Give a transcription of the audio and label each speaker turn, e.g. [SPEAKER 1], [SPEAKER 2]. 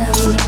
[SPEAKER 1] You.